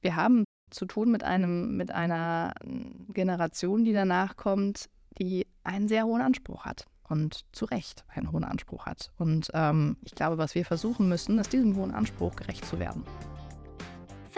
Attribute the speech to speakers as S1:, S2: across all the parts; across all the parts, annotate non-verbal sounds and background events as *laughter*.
S1: wir haben zu tun mit einem, mit einer Generation, die danach kommt, die einen sehr hohen Anspruch hat und zu Recht einen hohen Anspruch hat. Und ähm, ich glaube, was wir versuchen müssen, ist diesem hohen Anspruch gerecht zu werden.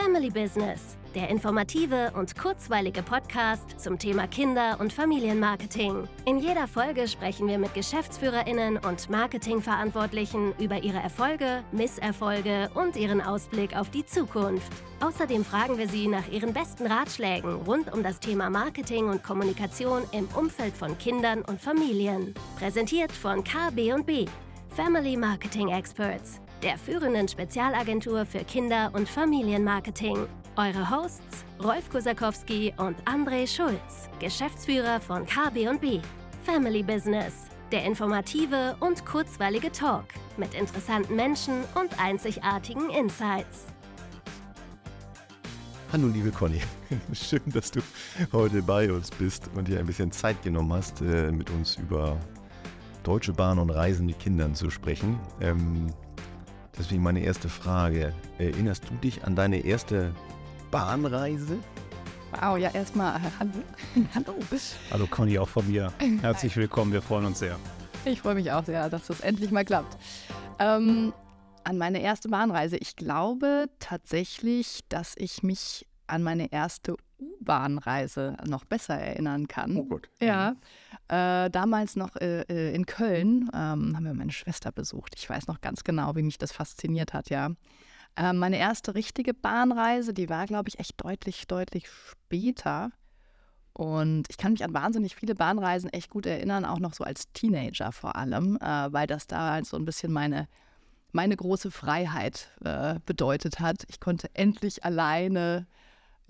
S2: Family Business, der informative und kurzweilige Podcast zum Thema Kinder- und Familienmarketing. In jeder Folge sprechen wir mit Geschäftsführerinnen und Marketingverantwortlichen über ihre Erfolge, Misserfolge und ihren Ausblick auf die Zukunft. Außerdem fragen wir sie nach ihren besten Ratschlägen rund um das Thema Marketing und Kommunikation im Umfeld von Kindern und Familien. Präsentiert von KB&B, Family Marketing Experts der führenden Spezialagentur für Kinder- und Familienmarketing. Eure Hosts Rolf Kosakowski und André Schulz, Geschäftsführer von KB&B. Family Business, der informative und kurzweilige Talk mit interessanten Menschen und einzigartigen Insights.
S3: Hallo liebe Conny, *laughs* schön, dass du heute bei uns bist und dir ein bisschen Zeit genommen hast, äh, mit uns über Deutsche Bahn und Reisen mit Kindern zu sprechen. Ähm, Deswegen meine erste Frage. Erinnerst du dich an deine erste Bahnreise?
S1: Wow, ja, erstmal äh, hallo. *laughs*
S4: hallo. Hallo Conny, auch von mir. Herzlich willkommen, wir freuen uns sehr.
S1: Ich freue mich auch sehr, dass das endlich mal klappt. Ähm, an meine erste Bahnreise. Ich glaube tatsächlich, dass ich mich an meine erste U-Bahn-Reise noch besser erinnern kann.
S3: Oh Gott.
S1: Ja. Äh, damals noch äh, äh, in Köln ähm, haben wir meine Schwester besucht. Ich weiß noch ganz genau, wie mich das fasziniert hat, ja. Äh, meine erste richtige Bahnreise, die war, glaube ich, echt deutlich, deutlich später. Und ich kann mich an wahnsinnig viele Bahnreisen echt gut erinnern, auch noch so als Teenager vor allem, äh, weil das da halt so ein bisschen meine meine große Freiheit äh, bedeutet hat. Ich konnte endlich alleine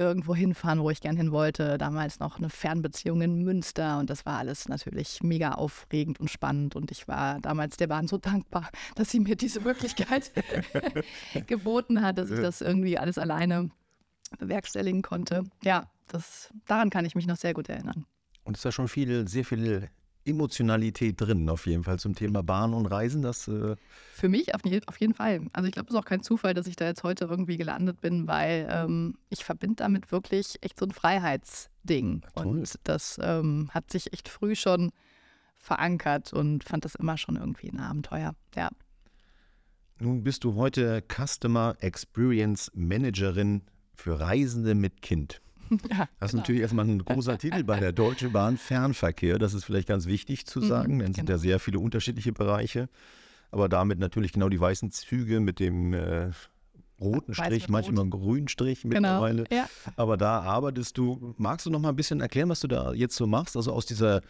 S1: irgendwo hinfahren, wo ich gern hin wollte. Damals noch eine Fernbeziehung in Münster und das war alles natürlich mega aufregend und spannend. Und ich war damals der Bahn so dankbar, *laughs* dass sie mir diese Möglichkeit *laughs* geboten hat, dass ich das irgendwie alles alleine bewerkstelligen konnte. Ja, das, daran kann ich mich noch sehr gut erinnern.
S3: Und es ist ja schon viel, sehr viel Emotionalität drin, auf jeden Fall zum Thema Bahn und Reisen. Das, äh
S1: Für mich auf, je, auf, jeden Fall. Also ich glaube, es ist auch kein Zufall, dass ich da jetzt heute irgendwie gelandet bin, weil ähm, ich verbinde damit wirklich echt so ein Freiheitsding.
S3: Toll.
S1: Und das ähm, hat sich echt früh schon verankert und fand das immer schon irgendwie ein Abenteuer. Ja.
S3: Nun bist du heute Customer Experience Managerin für Reisende mit Kind. *laughs* Ja, das ist genau. natürlich erstmal ein großer Titel bei der Deutschen Bahn Fernverkehr. Das ist vielleicht ganz wichtig zu mhm, sagen, denn es sind ja genau. sehr viele unterschiedliche Bereiche. Aber damit natürlich genau die weißen Züge mit dem äh, roten Strich, manchmal rot. grünen Strich genau, mittlerweile. Genau, ja. Aber da arbeitest du. Magst du noch mal ein bisschen erklären, was du da jetzt so machst? Also aus dieser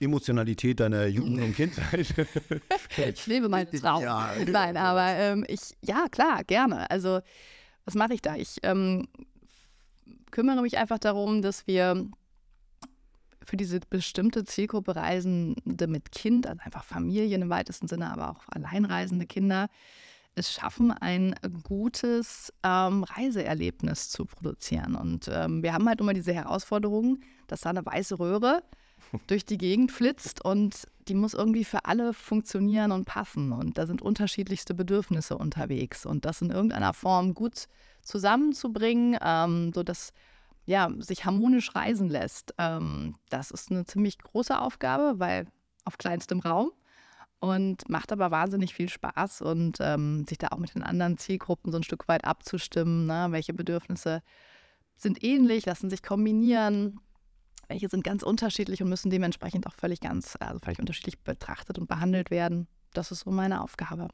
S3: Emotionalität deiner Jugend und Kindheit. *laughs* *laughs*
S1: ich lebe meinen Traum. Ja. Nein, aber ähm, ich, ja, klar, gerne. Also, was mache ich da? Ich ähm, kümmere mich einfach darum, dass wir für diese bestimmte Zielgruppe Reisende mit Kind, also einfach Familien im weitesten Sinne, aber auch alleinreisende Kinder, es schaffen, ein gutes ähm, Reiseerlebnis zu produzieren. Und ähm, wir haben halt immer diese Herausforderung, dass da eine weiße Röhre durch die Gegend flitzt und die muss irgendwie für alle funktionieren und passen. Und da sind unterschiedlichste Bedürfnisse unterwegs. Und das in irgendeiner Form gut zusammenzubringen, ähm, sodass ja, sich harmonisch reisen lässt, ähm, das ist eine ziemlich große Aufgabe, weil auf kleinstem Raum und macht aber wahnsinnig viel Spaß und ähm, sich da auch mit den anderen Zielgruppen so ein Stück weit abzustimmen, ne? welche Bedürfnisse sind ähnlich, lassen sich kombinieren welche sind ganz unterschiedlich und müssen dementsprechend auch völlig ganz, also völlig unterschiedlich betrachtet und behandelt werden. Das ist so meine Aufgabe.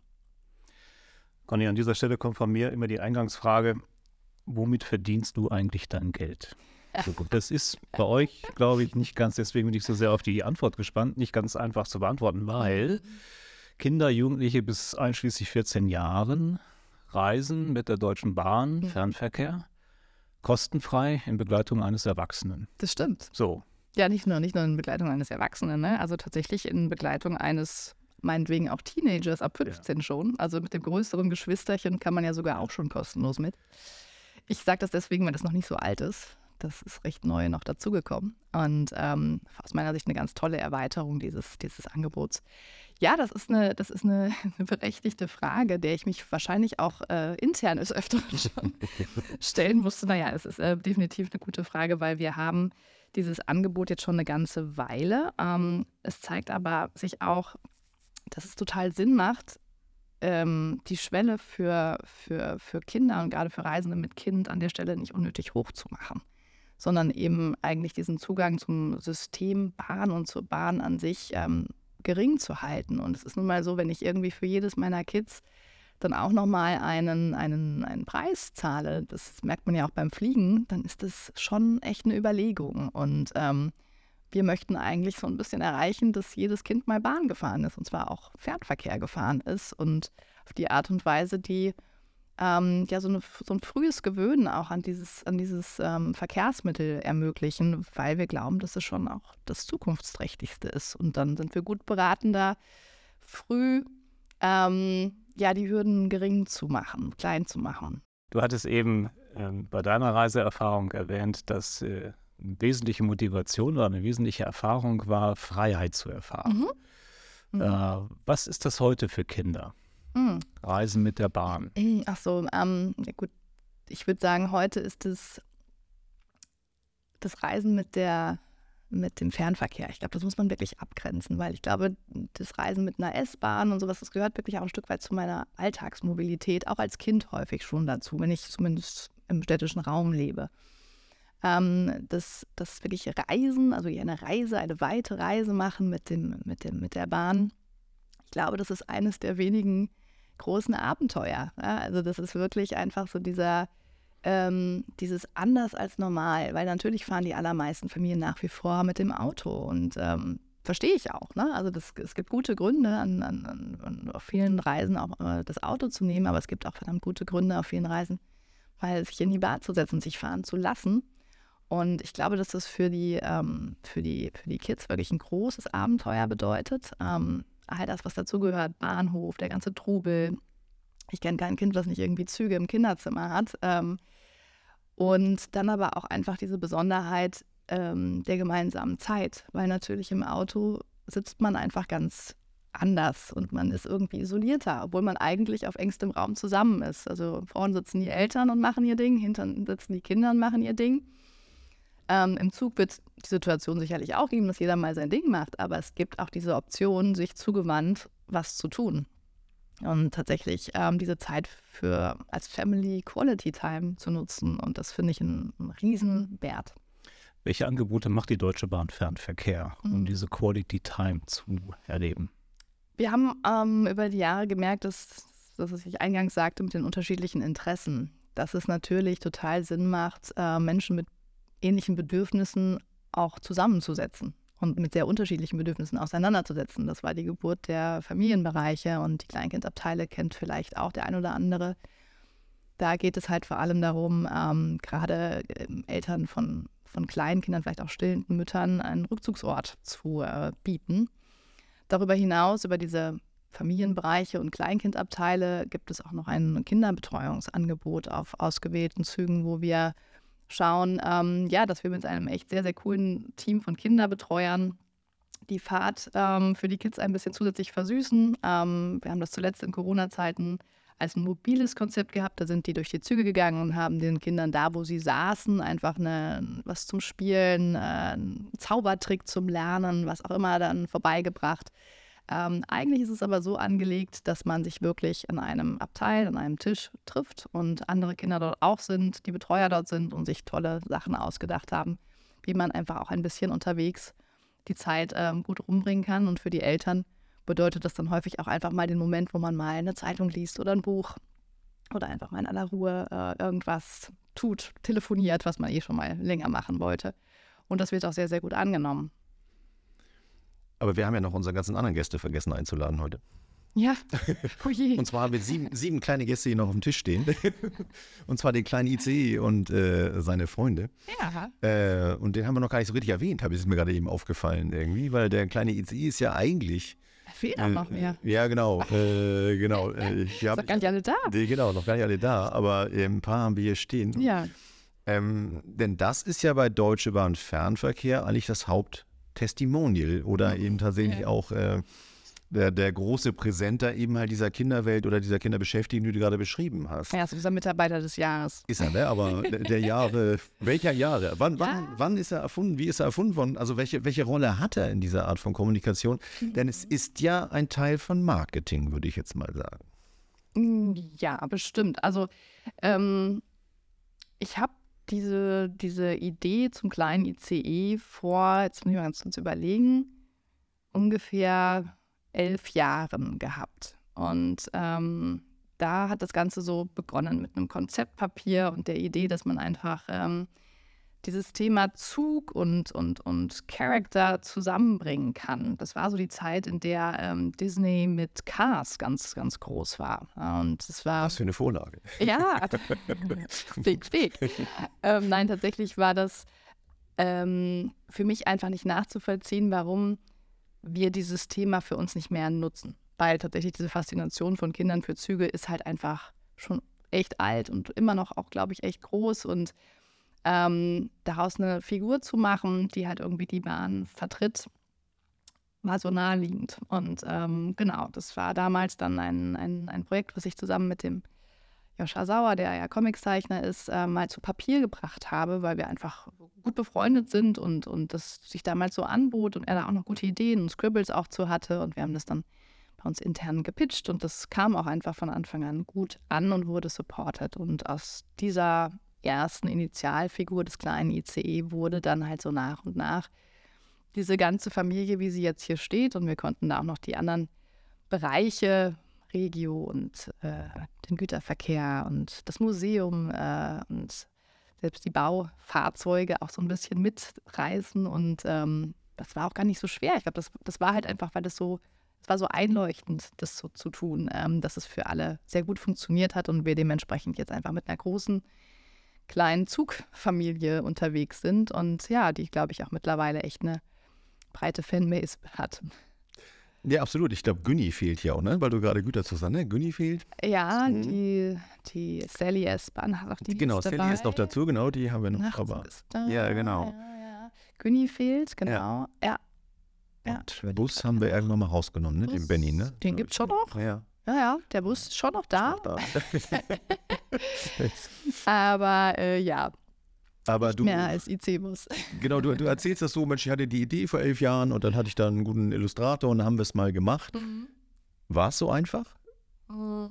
S4: Conny, an dieser Stelle kommt von mir immer die Eingangsfrage, womit verdienst du eigentlich dein Geld? Das ist bei euch, glaube ich, nicht ganz, deswegen bin ich so sehr auf die Antwort gespannt, nicht ganz einfach zu beantworten, weil Kinder, Jugendliche bis einschließlich 14 Jahren reisen mit der Deutschen Bahn, mhm. Fernverkehr kostenfrei in Begleitung eines Erwachsenen.
S1: Das stimmt.
S4: So.
S1: Ja, nicht nur, nicht nur in Begleitung eines Erwachsenen, ne? also tatsächlich in Begleitung eines meinetwegen auch Teenagers ab 15 ja. schon. Also mit dem größeren Geschwisterchen kann man ja sogar auch schon kostenlos mit. Ich sage das deswegen, weil das noch nicht so alt ist. Das ist recht neu noch dazugekommen. Und ähm, aus meiner Sicht eine ganz tolle Erweiterung dieses, dieses Angebots. Ja, das ist eine, das ist eine, *laughs* eine berechtigte Frage, der ich mich wahrscheinlich auch äh, intern des Öfteren *laughs* schon stellen musste. Naja, es ist äh, definitiv eine gute Frage, weil wir haben dieses Angebot jetzt schon eine ganze Weile. Ähm, es zeigt aber sich auch, dass es total Sinn macht, ähm, die Schwelle für, für, für Kinder und gerade für Reisende mit Kind an der Stelle nicht unnötig hoch zu machen, sondern eben eigentlich diesen Zugang zum System Bahn und zur Bahn an sich ähm, gering zu halten. Und es ist nun mal so, wenn ich irgendwie für jedes meiner Kids dann auch nochmal einen, einen, einen Preis zahle, das merkt man ja auch beim Fliegen, dann ist das schon echt eine Überlegung. Und ähm, wir möchten eigentlich so ein bisschen erreichen, dass jedes Kind mal Bahn gefahren ist und zwar auch Fernverkehr gefahren ist und auf die Art und Weise, die ähm, ja so, eine, so, ein frühes Gewöhnen auch an dieses, an dieses ähm, Verkehrsmittel ermöglichen, weil wir glauben, dass es schon auch das zukunftsträchtigste ist. Und dann sind wir gut beraten, da früh ähm, ja die Hürden gering zu machen, klein zu machen.
S4: Du hattest eben ähm, bei deiner Reiseerfahrung erwähnt, dass äh, eine wesentliche Motivation oder eine wesentliche Erfahrung war, Freiheit zu erfahren. Mhm. Mhm. Äh, was ist das heute für Kinder? Mhm. Reisen mit der Bahn.
S1: Ach so, ähm, ja gut. Ich würde sagen, heute ist es das Reisen mit der mit dem Fernverkehr. Ich glaube, das muss man wirklich abgrenzen, weil ich glaube, das Reisen mit einer S-Bahn und sowas, das gehört wirklich auch ein Stück weit zu meiner Alltagsmobilität, auch als Kind häufig schon dazu, wenn ich zumindest im städtischen Raum lebe. Ähm, das, das wirklich Reisen, also eine Reise, eine weite Reise machen mit, dem, mit, dem, mit der Bahn, ich glaube, das ist eines der wenigen großen Abenteuer. Ja? Also das ist wirklich einfach so dieser, ähm, dieses anders als normal, weil natürlich fahren die allermeisten Familien nach wie vor mit dem Auto und ähm, verstehe ich auch. Ne? Also das, es gibt gute Gründe, an, an, an, auf vielen Reisen auch äh, das Auto zu nehmen, aber es gibt auch verdammt gute Gründe auf vielen Reisen, weil sich in die Bar zu setzen, sich fahren zu lassen. Und ich glaube, dass das für die, ähm, für die, für die Kids wirklich ein großes Abenteuer bedeutet. Ähm, all das, was dazugehört, Bahnhof, der ganze Trubel. Ich kenne kein Kind, das nicht irgendwie Züge im Kinderzimmer hat. Ähm, und dann aber auch einfach diese Besonderheit ähm, der gemeinsamen Zeit, weil natürlich im Auto sitzt man einfach ganz anders und man ist irgendwie isolierter, obwohl man eigentlich auf engstem Raum zusammen ist. Also vorne sitzen die Eltern und machen ihr Ding, hinten sitzen die Kinder und machen ihr Ding. Ähm, Im Zug wird die Situation sicherlich auch geben, dass jeder mal sein Ding macht, aber es gibt auch diese Option, sich zugewandt was zu tun. Und tatsächlich ähm, diese Zeit für als Family Quality Time zu nutzen. Und das finde ich einen, einen Riesenwert.
S4: Welche Angebote macht die Deutsche Bahn Fernverkehr, um mhm. diese Quality Time zu erleben?
S1: Wir haben ähm, über die Jahre gemerkt, dass, dass was ich eingangs sagte, mit den unterschiedlichen Interessen, dass es natürlich total Sinn macht, äh, Menschen mit ähnlichen Bedürfnissen auch zusammenzusetzen und mit sehr unterschiedlichen Bedürfnissen auseinanderzusetzen. Das war die Geburt der Familienbereiche und die Kleinkindabteile kennt vielleicht auch der ein oder andere. Da geht es halt vor allem darum, ähm, gerade äh, Eltern von, von kleinen Kindern, vielleicht auch stillenden Müttern, einen Rückzugsort zu äh, bieten. Darüber hinaus, über diese Familienbereiche und Kleinkindabteile, gibt es auch noch ein Kinderbetreuungsangebot auf ausgewählten Zügen, wo wir schauen, ähm, ja, dass wir mit einem echt sehr, sehr coolen Team von Kinderbetreuern die Fahrt ähm, für die Kids ein bisschen zusätzlich versüßen. Ähm, wir haben das zuletzt in Corona-Zeiten als ein mobiles Konzept gehabt. Da sind die durch die Züge gegangen und haben den Kindern da, wo sie saßen, einfach eine, was zum Spielen, äh, einen Zaubertrick zum Lernen, was auch immer dann vorbeigebracht. Ähm, eigentlich ist es aber so angelegt, dass man sich wirklich in einem Abteil, an einem Tisch trifft und andere Kinder dort auch sind, die Betreuer dort sind und sich tolle Sachen ausgedacht haben, wie man einfach auch ein bisschen unterwegs die Zeit ähm, gut rumbringen kann. Und für die Eltern bedeutet das dann häufig auch einfach mal den Moment, wo man mal eine Zeitung liest oder ein Buch oder einfach mal in aller Ruhe äh, irgendwas tut, telefoniert, was man eh schon mal länger machen wollte. Und das wird auch sehr, sehr gut angenommen.
S3: Aber wir haben ja noch unsere ganzen anderen Gäste vergessen einzuladen heute.
S1: Ja, *laughs*
S3: oh. Und zwar haben wir sieben, sieben kleine Gäste hier noch auf dem Tisch stehen. *laughs* und zwar den kleinen IC und äh, seine Freunde.
S1: Ja.
S3: Äh, und den haben wir noch gar nicht so richtig erwähnt, habe ich mir gerade eben aufgefallen irgendwie, weil der kleine IC ist ja eigentlich.
S1: Fehlt auch äh, noch mehr.
S3: Ja, genau. Äh, genau. *laughs*
S1: Äh, ich hab, noch gar nicht alle da.
S3: Die, genau, noch gar nicht alle da, aber äh, ein paar haben wir hier stehen.
S1: Ja.
S3: Ähm, denn das ist ja bei Deutsche Bahn Fernverkehr eigentlich das Haupttestimonial oder eben tatsächlich ja. auch äh, der, der große Präsenter eben halt dieser Kinderwelt oder dieser Kinderbeschäftigten, die du gerade beschrieben hast.
S1: Ja, so dieser Mitarbeiter des Jahres.
S3: Ist er, ne? Aber der, der Jahre, welcher Jahre? Wann, wann, ja. wann ist er erfunden? Wie ist er erfunden worden? Also welche, welche Rolle hat er in dieser Art von Kommunikation? Mhm. Denn es ist ja ein Teil von Marketing, würde ich jetzt mal sagen.
S1: Mm, ja, bestimmt. Also ähm, ich habe diese, diese Idee zum kleinen ICE vor, jetzt muss ich mal ganz kurz überlegen, ungefähr elf Jahren gehabt. Und ähm, da hat das Ganze so begonnen mit einem Konzeptpapier und der Idee, dass man einfach ähm, dieses Thema Zug und, und, und Character zusammenbringen kann. Das war so die Zeit, in der ähm, Disney mit Cars ganz, ganz groß war. Und es war.
S3: Was für eine Vorlage.
S1: Ja, *laughs* big, big. Ähm, nein, tatsächlich war das ähm, für mich einfach nicht nachzuvollziehen, warum wir dieses Thema für uns nicht mehr nutzen. Weil tatsächlich diese Faszination von Kindern für Züge ist halt einfach schon echt alt und immer noch auch, glaube ich, echt groß. Und ähm, daraus eine Figur zu machen, die halt irgendwie die Bahn vertritt, war so naheliegend. Und ähm, genau, das war damals dann ein, ein, ein Projekt, was ich zusammen mit dem Joscha Sauer, der ja Comiczeichner ist, äh, mal zu Papier gebracht habe, weil wir einfach gut befreundet sind und, und das sich damals so anbot und er da auch noch gute Ideen und Scribbles auch zu hatte. Und wir haben das dann bei uns intern gepitcht und das kam auch einfach von Anfang an gut an und wurde supported. Und aus dieser ersten Initialfigur des kleinen ICE wurde dann halt so nach und nach diese ganze Familie, wie sie jetzt hier steht. Und wir konnten da auch noch die anderen Bereiche Regio und äh, den Güterverkehr und das Museum äh, und selbst die Baufahrzeuge auch so ein bisschen mitreißen. Und ähm, das war auch gar nicht so schwer. Ich glaube, das, das war halt einfach, weil das so, es war so einleuchtend, das so zu tun, ähm, dass es für alle sehr gut funktioniert hat und wir dementsprechend jetzt einfach mit einer großen kleinen Zugfamilie unterwegs sind und ja, die, glaube ich, auch mittlerweile echt eine breite Fanbase hat.
S3: Ja, absolut. Ich glaube, Günni fehlt hier auch, ne? Weil du gerade Güter zusammen, ne? Günni fehlt.
S1: Ja, mhm. die, die Sally S-Bahn hat auch die
S3: Genau, Sally dabei. ist noch dazu, genau, die haben wir noch.
S1: Nachts
S3: aber,
S1: da,
S3: ja, genau.
S1: Ja, ja. Günni fehlt, genau. Ja.
S3: ja. Und Bus haben wir irgendwann mal rausgenommen, ne? Den Benny, ne?
S1: Den gibt es schon noch.
S3: Ja.
S1: Ja, ja, der Bus ist schon noch da.
S3: Noch da. *laughs*
S1: aber äh, ja,
S3: aber du,
S1: mehr als IC-Bus.
S3: Genau, du, du erzählst das so, Mensch, ich hatte die Idee vor elf Jahren und dann hatte ich da einen guten Illustrator und dann haben wir es mal gemacht. Mhm. War es so einfach?
S1: Äh,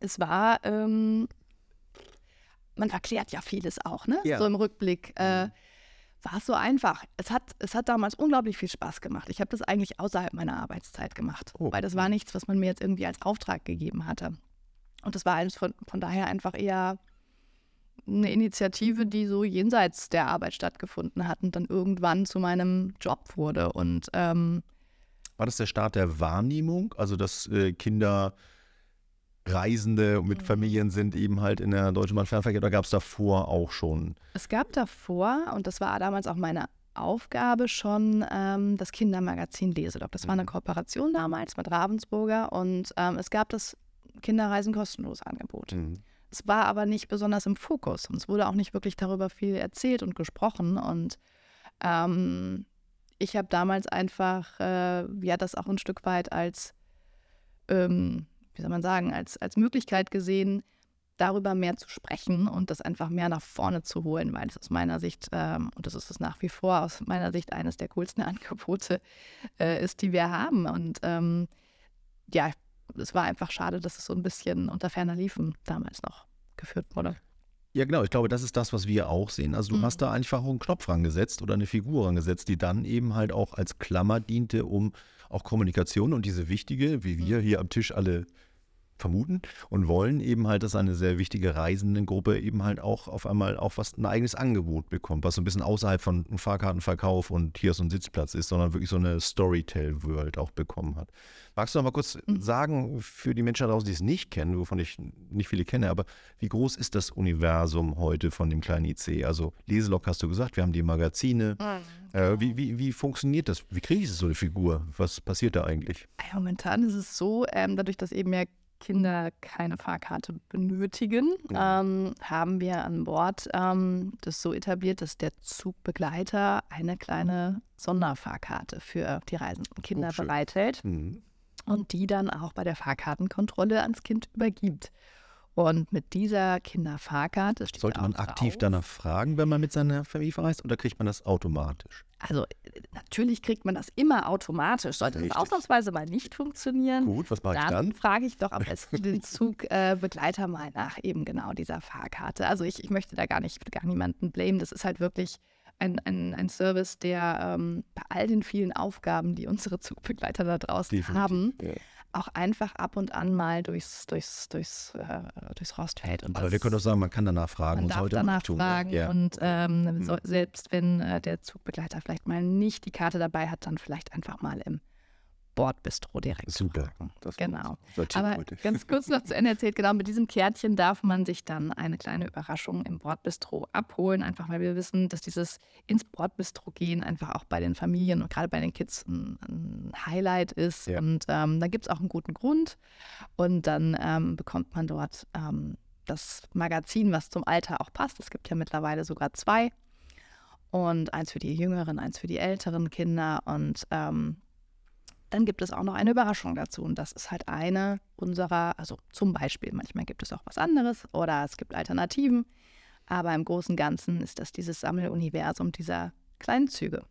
S1: es war, ähm, man verklärt ja vieles auch, ne? Ja. So im Rückblick. Äh, mhm. War es so einfach. Es hat, es hat damals unglaublich viel Spaß gemacht. Ich habe das eigentlich außerhalb meiner Arbeitszeit gemacht, oh. weil das war nichts, was man mir jetzt irgendwie als Auftrag gegeben hatte. Und das war von, von daher einfach eher eine Initiative, die so jenseits der Arbeit stattgefunden hat und dann irgendwann zu meinem Job wurde. Und ähm,
S3: war das der Start der Wahrnehmung? Also dass äh, Kinder Reisende mit mhm. Familien sind eben halt in der Deutschen Bahn Fernverkehr oder gab es davor auch schon?
S1: Es gab davor, und das war damals auch meine Aufgabe schon, ähm, das Kindermagazin Leselog. Das war eine mhm. Kooperation damals mit Ravensburger und ähm, es gab das Kinderreisen kostenlos Angebot. Mhm. Es war aber nicht besonders im Fokus und es wurde auch nicht wirklich darüber viel erzählt und gesprochen. Und ähm, ich habe damals einfach, äh, ja, das auch ein Stück weit als, ähm, wie soll man sagen, als, als Möglichkeit gesehen, darüber mehr zu sprechen und das einfach mehr nach vorne zu holen, weil es aus meiner Sicht, ähm, und das ist es nach wie vor aus meiner Sicht eines der coolsten *laughs* Angebote äh, ist, die wir haben. Und ähm, ja, es war einfach schade, dass es so ein bisschen unter ferner Liefen damals noch geführt wurde.
S3: Ja, genau. Ich glaube, das ist das, was wir auch sehen. Also, du mhm. hast da einfach einen Knopf rangesetzt oder eine Figur rangesetzt, die dann eben halt auch als Klammer diente, um auch Kommunikation und diese wichtige, wie wir mhm. hier am Tisch alle vermuten und wollen eben halt, dass eine sehr wichtige Reisendengruppe eben halt auch auf einmal auch was ein eigenes Angebot bekommt, was so ein bisschen außerhalb von Fahrkartenverkauf und hier so ein Sitzplatz ist, sondern wirklich so eine Storytell-World auch bekommen hat. Magst du noch mal kurz mhm. sagen, für die Menschen da draußen, die es nicht kennen, wovon ich nicht viele kenne, aber wie groß ist das Universum heute von dem kleinen IC? Also Leselog hast du gesagt, wir haben die Magazine. Mhm. Äh, wie, wie, wie funktioniert das? Wie kriege ich so eine Figur? Was passiert da eigentlich?
S1: Momentan ist es so, ähm, dadurch, dass eben ja Kinder keine Fahrkarte benötigen, ja. ähm, haben wir an Bord ähm, das so etabliert, dass der Zugbegleiter eine kleine Sonderfahrkarte für die reisenden Kinder oh, bereithält mhm. und die dann auch bei der Fahrkartenkontrolle ans Kind übergibt. Und mit dieser Kinderfahrkarte
S3: Sollte man aktiv drauf. danach fragen, wenn man mit seiner Familie verreist, oder kriegt man das automatisch?
S1: Also natürlich kriegt man das immer automatisch. Sollte Richtig. das ausnahmsweise mal nicht funktionieren,
S3: Gut, was mache ich dann? Dann
S1: frage ich doch am *laughs* besten den Zugbegleiter äh, mal nach eben genau dieser Fahrkarte. Also ich, ich möchte da gar nicht gar niemanden blamen. Das ist halt wirklich ein, ein, ein Service, der ähm, bei all den vielen Aufgaben, die unsere Zugbegleiter da draußen Definitiv, haben, ja auch einfach ab und an mal durchs, durchs, durchs, äh, durchs Rost fällt.
S3: Und Aber wir können doch sagen, man kann danach fragen.
S1: Man darf danach tun, fragen ja. und ähm, mhm. so, selbst wenn äh, der Zugbegleiter vielleicht mal nicht die Karte dabei hat, dann vielleicht einfach mal im Bordbistro direkt.
S3: Super.
S1: Das genau. Aber ganz kurz noch zu Ende erzählt, genau mit diesem Kärtchen darf man sich dann eine kleine Überraschung im Bordbistro abholen, einfach weil wir wissen, dass dieses ins Bordbistro gehen einfach auch bei den Familien und gerade bei den Kids ein, ein Highlight ist. Ja. Und ähm, da gibt es auch einen guten Grund. Und dann ähm, bekommt man dort ähm, das Magazin, was zum Alter auch passt. Es gibt ja mittlerweile sogar zwei. Und eins für die jüngeren, eins für die älteren Kinder. Und ähm, dann gibt es auch noch eine Überraschung dazu. Und das ist halt eine unserer, also zum Beispiel, manchmal gibt es auch was anderes oder es gibt Alternativen. Aber im Großen und Ganzen ist das dieses Sammeluniversum dieser kleinen Züge.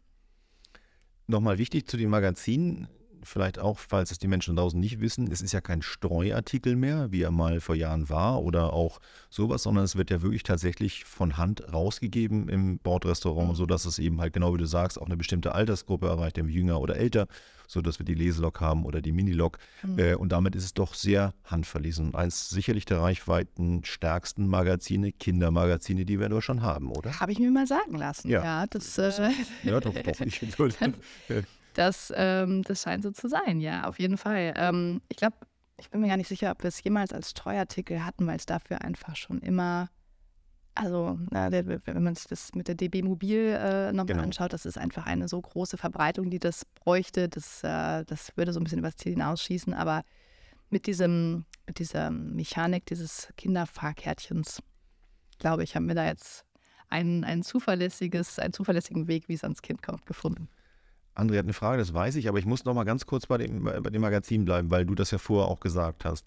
S3: Nochmal wichtig zu den Magazinen vielleicht auch, falls es die Menschen draußen nicht wissen, es ist ja kein Streuartikel mehr, wie er mal vor Jahren war oder auch sowas, sondern es wird ja wirklich tatsächlich von Hand rausgegeben im Bordrestaurant, mhm. sodass es eben halt genau wie du sagst, auch eine bestimmte Altersgruppe erreicht, nämlich jünger oder älter, sodass wir die Leselok haben oder die Minilok. Mhm. Äh, und damit ist es doch sehr handverlesen. Und eins sicherlich der reichweitenstärksten Magazine, Kindermagazine, die wir nur schon haben, oder?
S1: Habe ich mir mal sagen lassen. Ja, ja das. Äh
S3: ja, doch, doch. Ich, *laughs* *laughs*
S1: Das, ähm, das scheint so zu sein, ja, auf jeden Fall. Ähm, ich glaube, ich bin mir gar nicht sicher, ob wir es jemals als Steuerartikel hatten, weil es dafür einfach schon immer, also na, der, wenn man sich das mit der DB Mobil äh, nochmal genau. anschaut, das ist einfach eine so große Verbreitung, die das bräuchte. Das, äh, das würde so ein bisschen über das Ziel hinausschießen, aber mit diesem, mit dieser Mechanik dieses Kinderfahrkärtchens, glaube ich, haben wir da jetzt ein, ein zuverlässiges, einen zuverlässigen Weg, wie es ans Kind kommt, gefunden.
S3: André hat eine Frage, das weiß ich, aber ich muss noch mal ganz kurz bei dem, bei dem Magazin bleiben, weil du das ja vorher auch gesagt hast.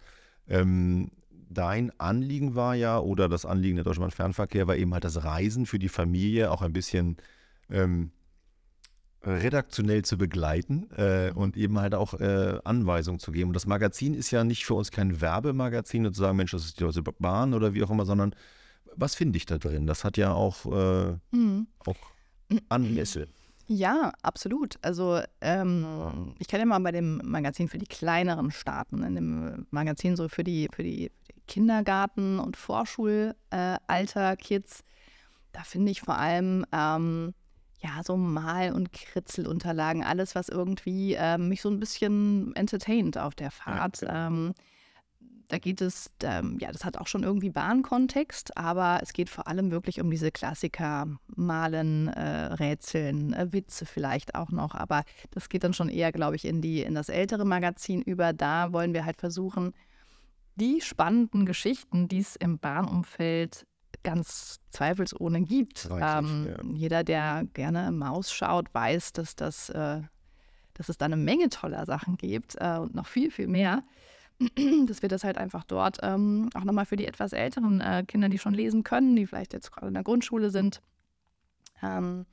S3: Ähm, dein Anliegen war ja, oder das Anliegen der Deutschen Bahn Fernverkehr war eben halt das Reisen für die Familie auch ein bisschen ähm, redaktionell zu begleiten äh, und eben halt auch äh, Anweisungen zu geben. Und das Magazin ist ja nicht für uns kein Werbemagazin und zu sagen, Mensch, das ist die Deutsche Bahn oder wie auch immer, sondern was finde ich da drin? Das hat ja auch, äh, mhm. auch Anlässe.
S1: Ja, absolut. Also ähm, ich kann ja mal bei dem Magazin für die kleineren starten, in dem Magazin so für die, für die, Kindergarten- und Vorschulalter äh, Kids. Da finde ich vor allem ähm, ja so Mal- und Kritzelunterlagen, alles, was irgendwie äh, mich so ein bisschen entertaint auf der Fahrt. Ja, ähm, da geht es, ähm, ja, das hat auch schon irgendwie Bahnkontext, aber es geht vor allem wirklich um diese Klassiker, Malen, äh, Rätseln, äh, Witze vielleicht auch noch. Aber das geht dann schon eher, glaube ich, in, die, in das ältere Magazin über. Da wollen wir halt versuchen, die spannenden Geschichten, die es im Bahnumfeld ganz zweifelsohne gibt. ähm, ja. Jeder, der gerne Maus schaut, weiß, dass, das, äh, dass es da eine Menge toller Sachen gibt äh, und noch viel, viel mehr. *clears throat* dass wir das halt einfach dort ähm, auch nochmal für die etwas älteren äh, Kinder, die schon lesen können, die vielleicht jetzt gerade in der Grundschule sind, ähm,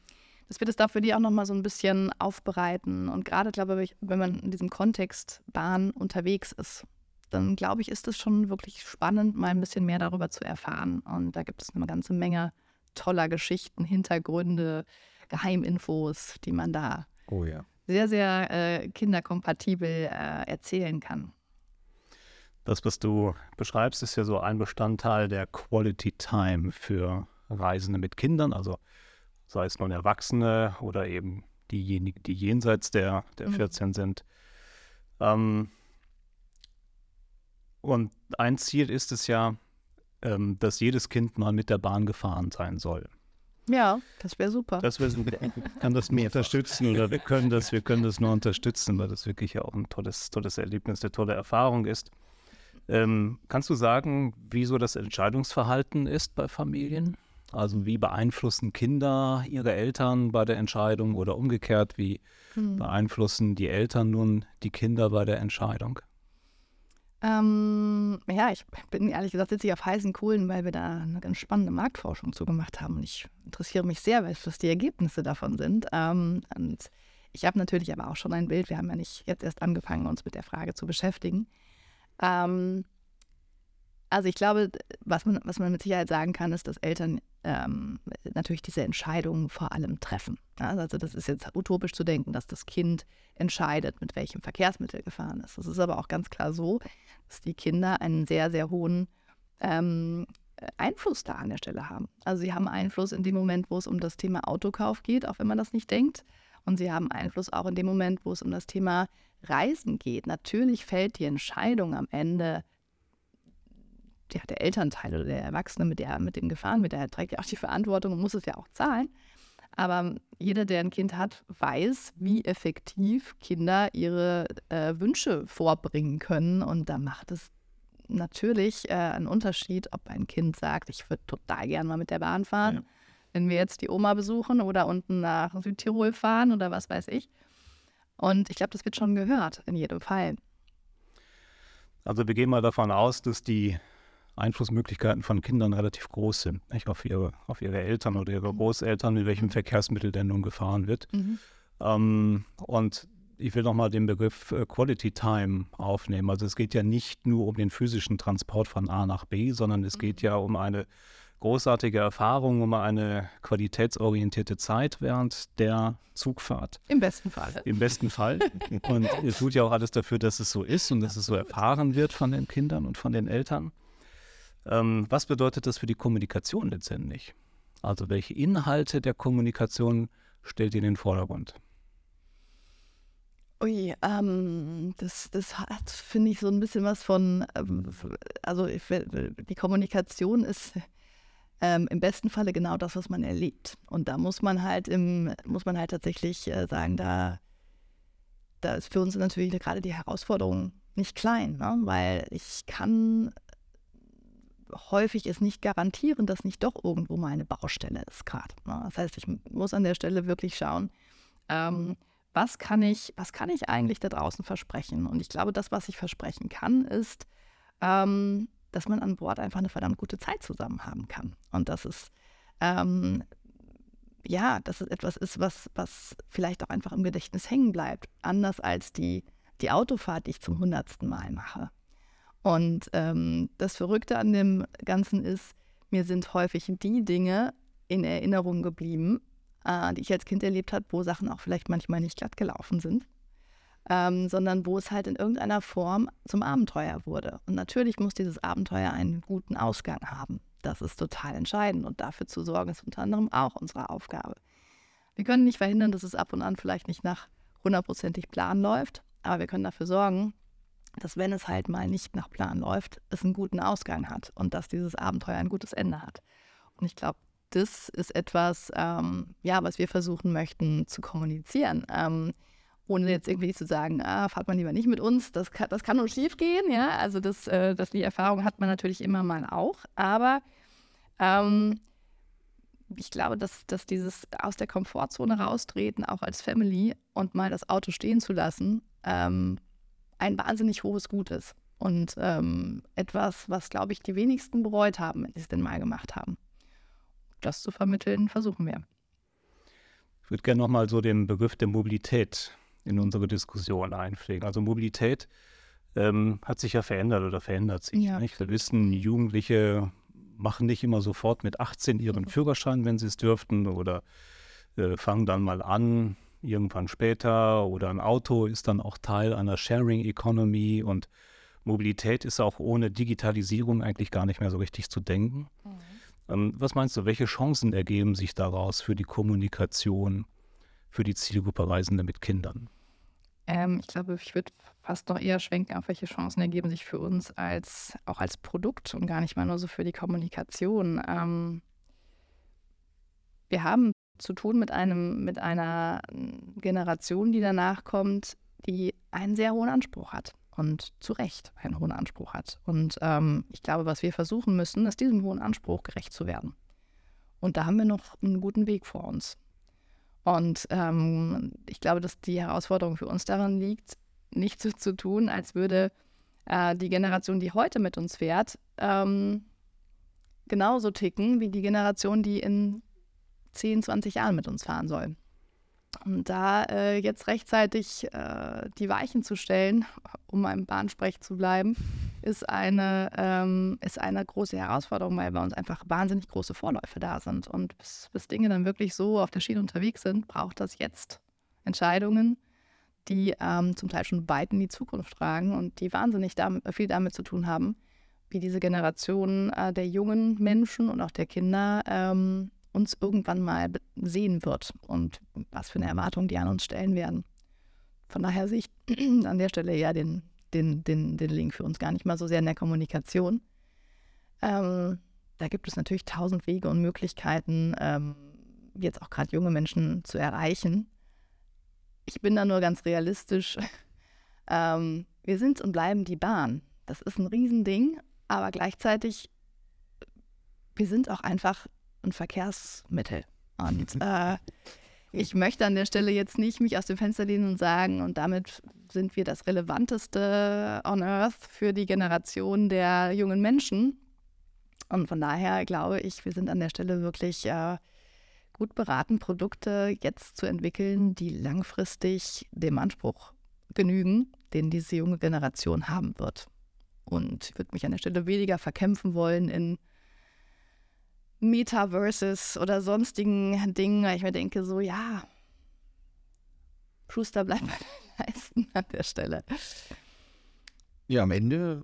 S1: dass wir das da für die auch nochmal so ein bisschen aufbereiten. Und gerade, glaube ich, wenn man in diesem Kontext Bahn unterwegs ist, dann glaube ich, ist es schon wirklich spannend, mal ein bisschen mehr darüber zu erfahren. Und da gibt es eine ganze Menge toller Geschichten, Hintergründe, Geheiminfos, die man da
S3: oh ja.
S1: sehr, sehr äh, kinderkompatibel äh, erzählen kann.
S4: Das, was du beschreibst, ist ja so ein Bestandteil der Quality Time für Reisende mit Kindern, also sei es nun Erwachsene oder eben diejenigen, die jenseits der, der 14 mhm. sind. Ähm, und ein Ziel ist es ja, ähm, dass jedes Kind mal mit der Bahn gefahren sein soll.
S1: Ja, das wäre super.
S4: Das wär, *laughs* kann das nur unterstützen oder wir können das, wir können das nur unterstützen, weil das wirklich ja auch ein tolles, tolles Erlebnis, eine tolle Erfahrung ist. Ähm, kannst du sagen, wie so das Entscheidungsverhalten ist bei Familien? Also wie beeinflussen Kinder ihre Eltern bei der Entscheidung oder umgekehrt, wie hm. beeinflussen die Eltern nun die Kinder bei der Entscheidung?
S1: Ähm, ja, ich bin ehrlich gesagt sitze ich auf heißen Kohlen, weil wir da eine ganz spannende Marktforschung zugemacht haben. Und ich interessiere mich sehr, was die Ergebnisse davon sind. Ähm, und ich habe natürlich aber auch schon ein Bild. Wir haben ja nicht jetzt erst angefangen, uns mit der Frage zu beschäftigen. Ähm, also ich glaube, was man, was man mit Sicherheit sagen kann, ist, dass Eltern ähm, natürlich diese Entscheidungen vor allem treffen. Also das ist jetzt utopisch zu denken, dass das Kind entscheidet, mit welchem Verkehrsmittel gefahren ist. Es ist aber auch ganz klar so, dass die Kinder einen sehr, sehr hohen ähm, Einfluss da an der Stelle haben. Also sie haben Einfluss in dem Moment, wo es um das Thema Autokauf geht, auch wenn man das nicht denkt. Und sie haben Einfluss auch in dem Moment, wo es um das Thema Reisen geht. Natürlich fällt die Entscheidung am Ende ja, der Elternteil oder der Erwachsene, mit, der, mit dem gefahren wird, der trägt ja auch die Verantwortung und muss es ja auch zahlen. Aber jeder, der ein Kind hat, weiß, wie effektiv Kinder ihre äh, Wünsche vorbringen können. Und da macht es natürlich äh, einen Unterschied, ob ein Kind sagt, ich würde total gern mal mit der Bahn fahren, ja. wenn wir jetzt die Oma besuchen oder unten nach Südtirol fahren oder was weiß ich. Und ich glaube, das wird schon gehört in jedem Fall.
S4: Also wir gehen mal davon aus, dass die Einflussmöglichkeiten von Kindern relativ groß sind, nicht? Auf, ihre, auf ihre Eltern oder ihre mhm. Großeltern, mit welchem Verkehrsmittel denn nun gefahren wird. Mhm. Ähm, und ich will nochmal den Begriff äh, Quality Time aufnehmen. Also es geht ja nicht nur um den physischen Transport von A nach B, sondern es geht mhm. ja um eine großartige Erfahrung, um eine qualitätsorientierte Zeit während der Zugfahrt.
S1: Im besten Fall.
S4: Im besten Fall. Und ihr tut ja auch alles dafür, dass es so ist und dass es so erfahren wird von den Kindern und von den Eltern. Ähm, was bedeutet das für die Kommunikation letztendlich? Also welche Inhalte der Kommunikation stellt ihr in den Vordergrund?
S1: Ui, ähm, das, das hat, finde ich, so ein bisschen was von, ähm, also ich, die Kommunikation ist ähm, im besten Falle genau das, was man erlebt. Und da muss man halt im, muss man halt tatsächlich äh, sagen, da, da ist für uns natürlich gerade die Herausforderung nicht klein, ne? weil ich kann häufig ist nicht garantieren, dass nicht doch irgendwo mal eine Baustelle ist gerade. Ne? Das heißt, ich muss an der Stelle wirklich schauen, ähm, was kann ich, was kann ich eigentlich da draußen versprechen? Und ich glaube, das, was ich versprechen kann, ist, ähm, dass man an Bord einfach eine verdammt gute Zeit zusammen haben kann. Und dass es ähm, ja, dass es etwas ist, was, was vielleicht auch einfach im Gedächtnis hängen bleibt. Anders als die, die Autofahrt, die ich zum hundertsten Mal mache. Und ähm, das Verrückte an dem Ganzen ist, mir sind häufig die Dinge in Erinnerung geblieben, äh, die ich als Kind erlebt habe, wo Sachen auch vielleicht manchmal nicht glatt gelaufen sind, ähm, sondern wo es halt in irgendeiner Form zum Abenteuer wurde. Und natürlich muss dieses Abenteuer einen guten Ausgang haben. Das ist total entscheidend und dafür zu sorgen ist unter anderem auch unsere Aufgabe. Wir können nicht verhindern, dass es ab und an vielleicht nicht nach hundertprozentig Plan läuft, aber wir können dafür sorgen, dass wenn es halt mal nicht nach Plan läuft, es einen guten Ausgang hat und dass dieses Abenteuer ein gutes Ende hat. Und ich glaube, das ist etwas, ähm, ja, was wir versuchen möchten zu kommunizieren. Ähm, ohne jetzt irgendwie zu sagen, ah, fahrt man lieber nicht mit uns, das kann, das kann nur schief gehen, ja. Also das, äh, das, die Erfahrung hat man natürlich immer mal auch. Aber ähm, ich glaube, dass, dass dieses aus der Komfortzone raustreten, auch als Family und mal das Auto stehen zu lassen, ähm, ein wahnsinnig hohes Gut ist. Und ähm, etwas, was, glaube ich, die wenigsten bereut haben, wenn sie es denn mal gemacht haben. Das zu vermitteln, versuchen wir.
S4: Ich würde gerne nochmal so den Begriff der Mobilität in unsere Diskussion einpflegen. Also Mobilität ähm, hat sich ja verändert oder verändert sich. Ja. Nicht? Wir wissen, Jugendliche machen nicht immer sofort mit 18 ihren mhm. Führerschein, wenn sie es dürften, oder äh, fangen dann mal an, irgendwann später oder ein Auto ist dann auch Teil einer Sharing Economy und Mobilität ist auch ohne Digitalisierung eigentlich gar nicht mehr so richtig zu denken. Mhm. Ähm, was meinst du, welche Chancen ergeben sich daraus für die Kommunikation, für die Zielgruppe Reisende mit Kindern?
S1: Ähm, ich glaube, ich würde fast noch eher schwenken, auf welche Chancen ergeben sich für uns als auch als Produkt und gar nicht mal nur so für die Kommunikation. Ähm, wir haben zu tun mit einem, mit einer Generation, die danach kommt, die einen sehr hohen Anspruch hat. und zu Recht einen hohen Anspruch hat. Und ähm, ich glaube, was wir versuchen müssen, ist diesem hohen Anspruch gerecht zu werden. Und da haben wir noch einen guten Weg vor uns. Und ähm, ich glaube, dass die Herausforderung für uns daran liegt, nicht so zu tun, als würde äh, die Generation, die heute mit uns fährt, ähm, genauso ticken wie die Generation, die in 10, 20 Jahren mit uns fahren soll. Und da äh, jetzt rechtzeitig äh, die Weichen zu stellen, um beim Bahnsprech zu bleiben, ist eine, ähm, ist eine große Herausforderung, weil bei uns einfach wahnsinnig große Vorläufe da sind. Und bis, bis Dinge dann wirklich so auf der Schiene unterwegs sind, braucht das jetzt Entscheidungen, die ähm, zum Teil schon weit in die Zukunft tragen und die wahnsinnig damit, viel damit zu tun haben, wie diese Generation äh, der jungen Menschen und auch der Kinder ähm, uns irgendwann mal sehen wird und was für eine Erwartung die an uns stellen werden. Von daher sehe ich an der Stelle ja den, den, den, den Link für uns gar nicht mal so sehr in der Kommunikation. Ähm, da gibt es natürlich tausend Wege und Möglichkeiten, ähm, jetzt auch gerade junge Menschen zu erreichen. Ich bin da nur ganz realistisch. *laughs* ähm, wir sind und bleiben die Bahn. Das ist ein Riesending, aber gleichzeitig, wir sind auch einfach ein Verkehrsmittel. Und *laughs* äh, ich möchte an der Stelle jetzt nicht mich aus dem Fenster lehnen und sagen, und damit sind wir das Relevanteste on Earth für die Generation der jungen Menschen. Und von daher glaube ich, wir sind an der Stelle wirklich äh, gut beraten, Produkte jetzt zu entwickeln, die langfristig dem Anspruch genügen, den diese junge Generation haben wird. Und ich würde mich an der Stelle weniger verkämpfen wollen in Metaverses oder sonstigen Dingen, weil ich mir denke, so ja, Schuster bleibt bei den *laughs* Leisten an der Stelle.
S3: Ja, am Ende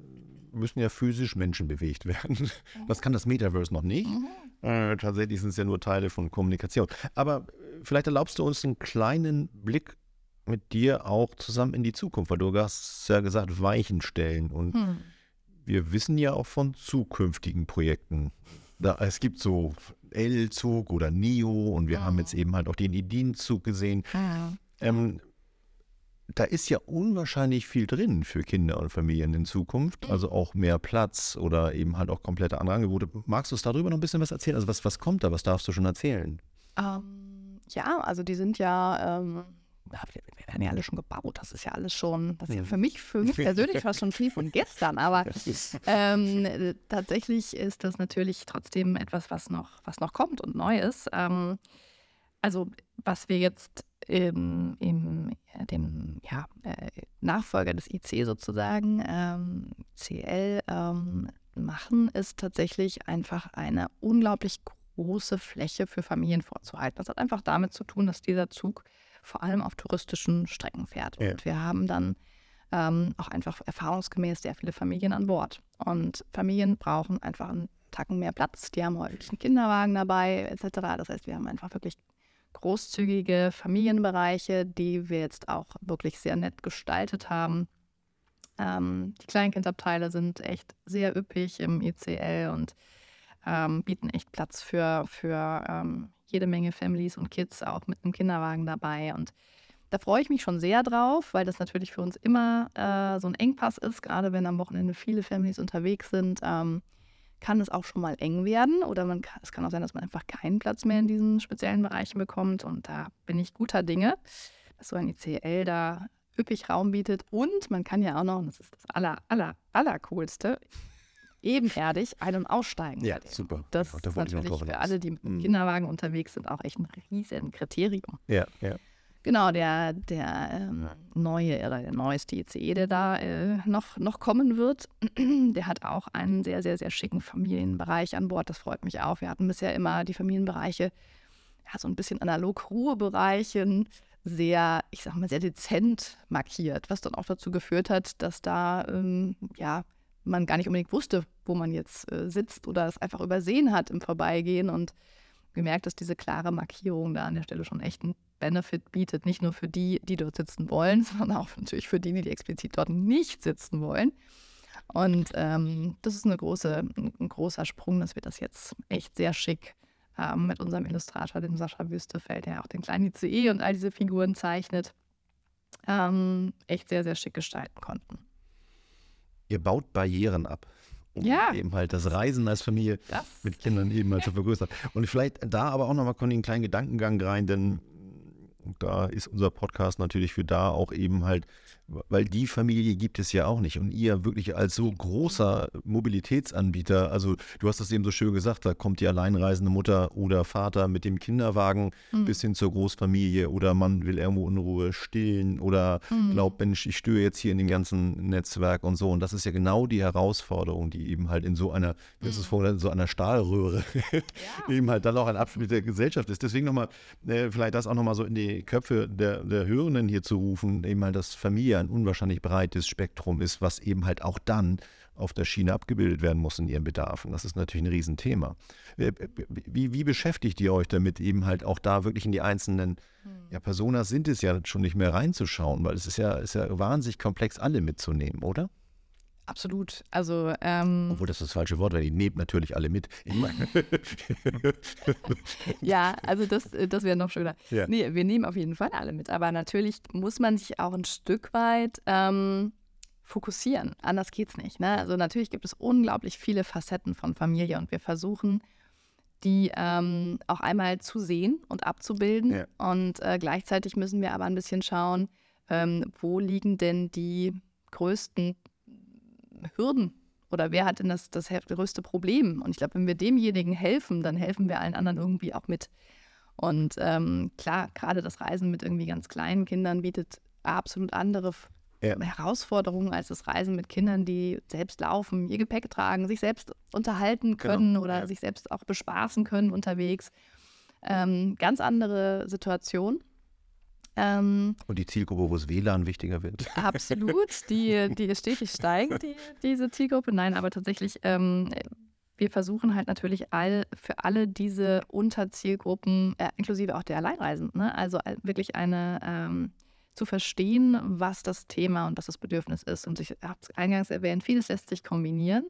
S3: müssen ja physisch Menschen bewegt werden. Das kann das Metaverse noch nicht. Mhm. Äh, tatsächlich sind es ja nur Teile von Kommunikation. Aber vielleicht erlaubst du uns einen kleinen Blick mit dir auch zusammen in die Zukunft, weil du hast ja gesagt, Weichen stellen. Und hm. wir wissen ja auch von zukünftigen Projekten. Da, es gibt so L-Zug oder NIO und wir oh. haben jetzt eben halt auch den Ideen-Zug gesehen. Ja. Ähm, da ist ja unwahrscheinlich viel drin für Kinder und Familien in Zukunft. Also auch mehr Platz oder eben halt auch komplette andere Angebote. Magst du uns darüber noch ein bisschen was erzählen? Also was, was kommt da? Was darfst du schon erzählen?
S1: Um, ähm, ja, also die sind ja ähm, werden ja alle schon gebaut. Das ist ja alles schon, das ist ja für mich, für mich persönlich fast schon viel von gestern. Aber *laughs* ähm, tatsächlich ist das natürlich trotzdem etwas, was noch, was noch kommt und neu ist. Ähm, also was wir jetzt im, im dem ja, äh, Nachfolger des IC sozusagen, ähm, CL, ähm, machen, ist tatsächlich einfach eine unglaublich große Fläche für Familien vorzuhalten. Das hat einfach damit zu tun, dass dieser Zug vor allem auf touristischen Strecken fährt. Ja. Und wir haben dann ähm, auch einfach erfahrungsgemäß sehr viele Familien an Bord. Und Familien brauchen einfach einen Tacken mehr Platz. Die haben häufig einen Kinderwagen dabei, etc. Das heißt, wir haben einfach wirklich großzügige Familienbereiche, die wir jetzt auch wirklich sehr nett gestaltet haben. Ähm, die Kleinkindabteile sind echt sehr üppig im ICL und ähm, bieten echt Platz für, für ähm, jede Menge Families und Kids auch mit einem Kinderwagen dabei. Und da freue ich mich schon sehr drauf, weil das natürlich für uns immer äh, so ein Engpass ist, gerade wenn am Wochenende viele Families unterwegs sind. Ähm, kann es auch schon mal eng werden oder man kann, es kann auch sein, dass man einfach keinen Platz mehr in diesen speziellen Bereichen bekommt. Und da bin ich guter Dinge, dass so ein ICL da üppig Raum bietet. Und man kann ja auch noch, und das ist das aller, aller, aller coolste, ebenerdig ein- und aussteigen.
S3: Ja, super.
S1: Das ja, da ist natürlich für alle, die mit dem mhm. Kinderwagen unterwegs sind, auch echt ein riesen Kriterium.
S3: Ja, ja.
S1: Genau, der, der ähm, neue oder der neueste ICE, der da äh, noch, noch kommen wird, *clears throat* der hat auch einen sehr, sehr, sehr schicken Familienbereich an Bord. Das freut mich auch. Wir hatten bisher immer die Familienbereiche, ja, so ein bisschen analog Ruhebereichen, sehr, ich sag mal, sehr dezent markiert, was dann auch dazu geführt hat, dass da ähm, ja man gar nicht unbedingt wusste, wo man jetzt äh, sitzt oder es einfach übersehen hat im Vorbeigehen und gemerkt, dass diese klare Markierung da an der Stelle schon echt einen Benefit bietet. Nicht nur für die, die dort sitzen wollen, *laughs* sondern auch natürlich für die, die explizit dort nicht sitzen wollen. Und ähm, das ist eine große, ein großer Sprung, dass wir das jetzt echt sehr schick ähm, mit unserem Illustrator, dem Sascha Wüstefeld, der auch den kleinen ICE und all diese Figuren zeichnet, ähm, echt sehr, sehr schick gestalten konnten.
S3: Ihr baut Barrieren ab. Um
S1: Ja.
S3: eben halt das Reisen als Familie
S1: Das,
S3: mit Kindern eben halt zu vergrößern. Und vielleicht da aber auch nochmal Conny, einen kleinen Gedankengang rein, denn da ist unser Podcast natürlich für da auch eben halt, weil die Familie gibt es ja auch nicht. Und ihr wirklich als so großer Mobilitätsanbieter, also du hast das eben so schön gesagt, da kommt die alleinreisende Mutter oder Vater mit dem Kinderwagen
S1: Hm.
S3: bis hin zur Großfamilie oder man will irgendwo in Ruhe stillen oder
S1: Hm.
S3: glaubt, Mensch, ich störe jetzt hier in dem ganzen Netzwerk und so. Und das ist ja genau die Herausforderung, die eben halt in so einer, wie ist es vorhin, so einer Stahlröhre *laughs* eben halt dann auch ein Abschnitt der Gesellschaft ist. Deswegen nochmal, äh, vielleicht das auch nochmal so in die Köpfe der, der Hörenden hier zu rufen, eben halt, dass Familie ein unwahrscheinlich breites Spektrum ist, was eben halt auch dann auf der Schiene abgebildet werden muss in ihren Bedarfen. Das ist natürlich ein Riesenthema. Äh, Wie, wie beschäftigt ihr euch damit, eben halt auch da wirklich in die einzelnen ja, Personas sind es ja schon nicht mehr reinzuschauen, weil es ist ja, ist ja wahnsinnig komplex, alle mitzunehmen, oder?
S1: Absolut. Also, ähm,
S3: Obwohl das das falsche Wort wäre, die nehmt natürlich alle mit. *laughs*
S1: Ja, also das, äh, das wäre noch schöner.
S3: Ja.
S1: Nee, wir nehmen auf jeden Fall alle mit. Aber natürlich muss man sich auch ein Stück weit ähm, fokussieren. Anders geht's nicht. Ne? Also natürlich gibt es unglaublich viele Facetten von Familie und wir versuchen, die ähm, auch einmal zu sehen und abzubilden.
S3: Ja.
S1: Und äh, gleichzeitig müssen wir aber ein bisschen schauen, ähm, wo liegen denn die größten Hürden oder wer hat denn das, das größte Problem? Und ich glaube, wenn wir demjenigen helfen, dann helfen wir allen anderen irgendwie auch mit. Und ähm, klar, gerade das Reisen mit irgendwie ganz kleinen Kindern bietet absolut andere
S3: Ja.
S1: Herausforderungen als das Reisen mit Kindern, die selbst laufen, ihr Gepäck tragen, sich selbst unterhalten können oder
S3: ja.
S1: sich selbst auch bespaßen können unterwegs. Ähm, ganz andere Situation. Ähm,
S3: und die Zielgruppe, wo es WLAN wichtiger wird.
S1: Absolut, die, *laughs* die ist stetig steigend, die, diese Zielgruppe. Nein, aber tatsächlich, ähm, wir versuchen halt natürlich all, für alle diese Unterzielgruppen, äh, inklusive auch der Alleinreisenden, ne? also wirklich eine ähm, zu verstehen, was das Thema und was das Bedürfnis ist. Und ich habe es eingangs erwähnt, vieles lässt sich kombinieren.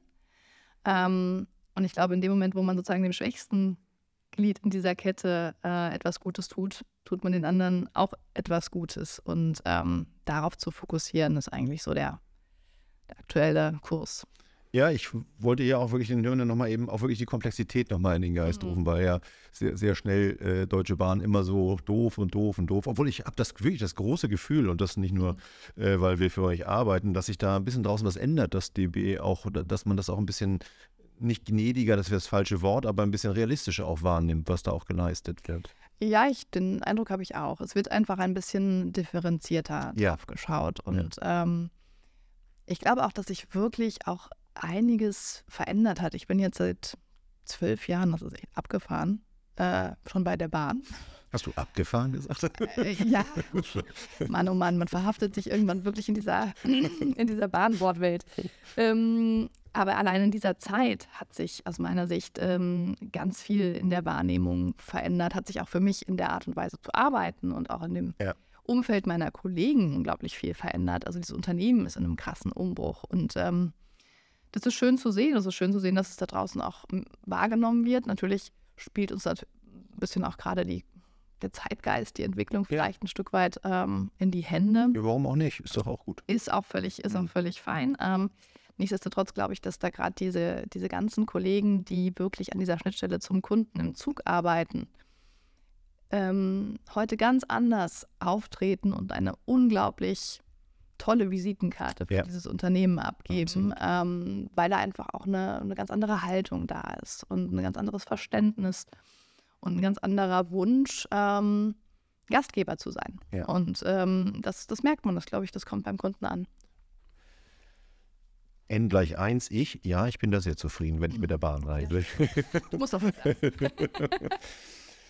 S1: Ähm, und ich glaube, in dem Moment, wo man sozusagen dem schwächsten Glied in dieser Kette äh, etwas Gutes tut, tut man den anderen auch etwas Gutes. Und ähm, darauf zu fokussieren, ist eigentlich so der, der aktuelle Kurs.
S3: Ja, ich wollte ja auch wirklich den Hörenden nochmal eben auch wirklich die Komplexität nochmal in den Geist
S1: Mhm.
S3: rufen, weil ja sehr, sehr schnell äh, Deutsche Bahn immer so doof und doof und doof. Obwohl ich habe das wirklich das große Gefühl und das nicht nur, äh, weil wir für euch arbeiten, dass sich da ein bisschen draußen was ändert, dass DB auch, dass man das auch ein bisschen nicht gnädiger, das wäre das falsche Wort, aber ein bisschen realistischer auch wahrnimmt, was da auch geleistet wird.
S1: Ja, ich, den Eindruck habe ich auch. Es wird einfach ein bisschen differenzierter
S3: Ja.
S1: drauf geschaut. Und ähm, ich glaube auch, dass sich wirklich auch einiges verändert hat. Ich bin jetzt seit zwölf Jahren, das ist echt abgefahren, äh, schon bei der Bahn.
S3: Hast du abgefahren gesagt?
S1: Äh, ja, Mann, oh Mann, man verhaftet sich irgendwann wirklich in dieser, in dieser Bahnwortwelt. Ähm, aber allein in dieser Zeit hat sich aus meiner Sicht ähm, ganz viel in der Wahrnehmung verändert, hat sich auch für mich in der Art und Weise zu arbeiten und auch in dem
S3: Ja.
S1: Umfeld meiner Kollegen unglaublich viel verändert. Also dieses Unternehmen ist in einem krassen Umbruch und ähm, das ist schön zu sehen. Es ist schön zu sehen, dass es da draußen auch m, wahrgenommen wird. Natürlich spielt uns das ein bisschen auch gerade die, der Zeitgeist, die Entwicklung vielleicht ein Stück weit ähm, in die Hände.
S3: Ja, warum auch nicht? Ist doch auch gut.
S1: Ist auch völlig, ist auch völlig fein. Ähm, nichtsdestotrotz glaube ich, dass da gerade diese, diese ganzen Kollegen, die wirklich an dieser Schnittstelle zum Kunden im Zug arbeiten, ähm, heute ganz anders auftreten und eine unglaublich tolle Visitenkarte für
S3: Ja.
S1: dieses Unternehmen abgeben, ähm, weil da einfach auch eine, eine ganz andere Haltung da ist und ein ganz anderes Verständnis und ein ganz anderer Wunsch, ähm, Gastgeber zu sein.
S3: Ja.
S1: Und ähm, das, das merkt man, das glaube ich, das kommt beim Kunden an.
S3: N gleich 1, ich, ja, ich bin da sehr zufrieden, wenn ich mit der Bahn reise.
S1: Du musst auch *laughs*